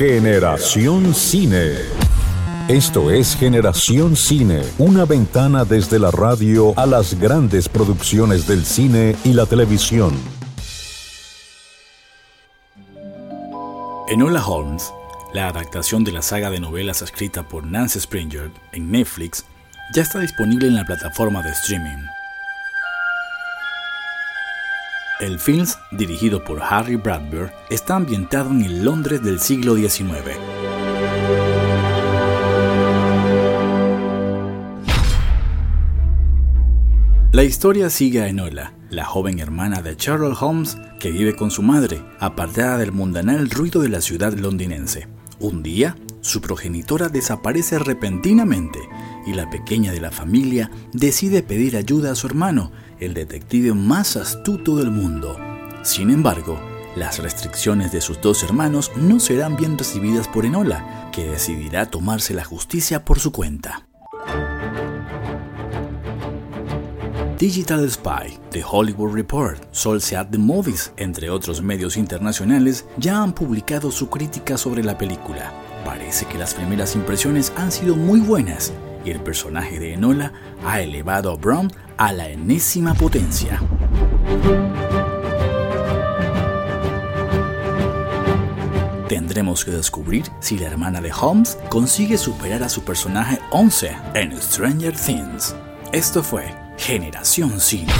Generación Cine. Esto es Generación Cine, una ventana desde la radio a las grandes producciones del cine y la televisión. Enola Holmes, la adaptación de la saga de novelas escrita por Nancy Springer en Netflix, ya está disponible en la plataforma de streaming. El film, dirigido por Harry Bradbury, está ambientado en el Londres del siglo XIX. La historia sigue a Enola, la joven hermana de Sherlock Holmes que vive con su madre, apartada del mundanal ruido de la ciudad londinense. Un día, su progenitora desaparece repentinamente y la pequeña de la familia decide pedir ayuda a su hermano, el detective más astuto del mundo. Sin embargo, las restricciones de sus dos hermanos no serán bien recibidas por Enola, que decidirá tomarse la justicia por su cuenta. Digital Spy, The Hollywood Report, Solseat The Movies, entre otros medios internacionales, ya han publicado su crítica sobre la película. Parece que las primeras impresiones han sido muy buenas y el personaje de Enola ha elevado a Brown a la enésima potencia. Tendremos que descubrir si la hermana de Holmes consigue superar a su personaje 11 en Stranger Things. Esto fue Generación Cine.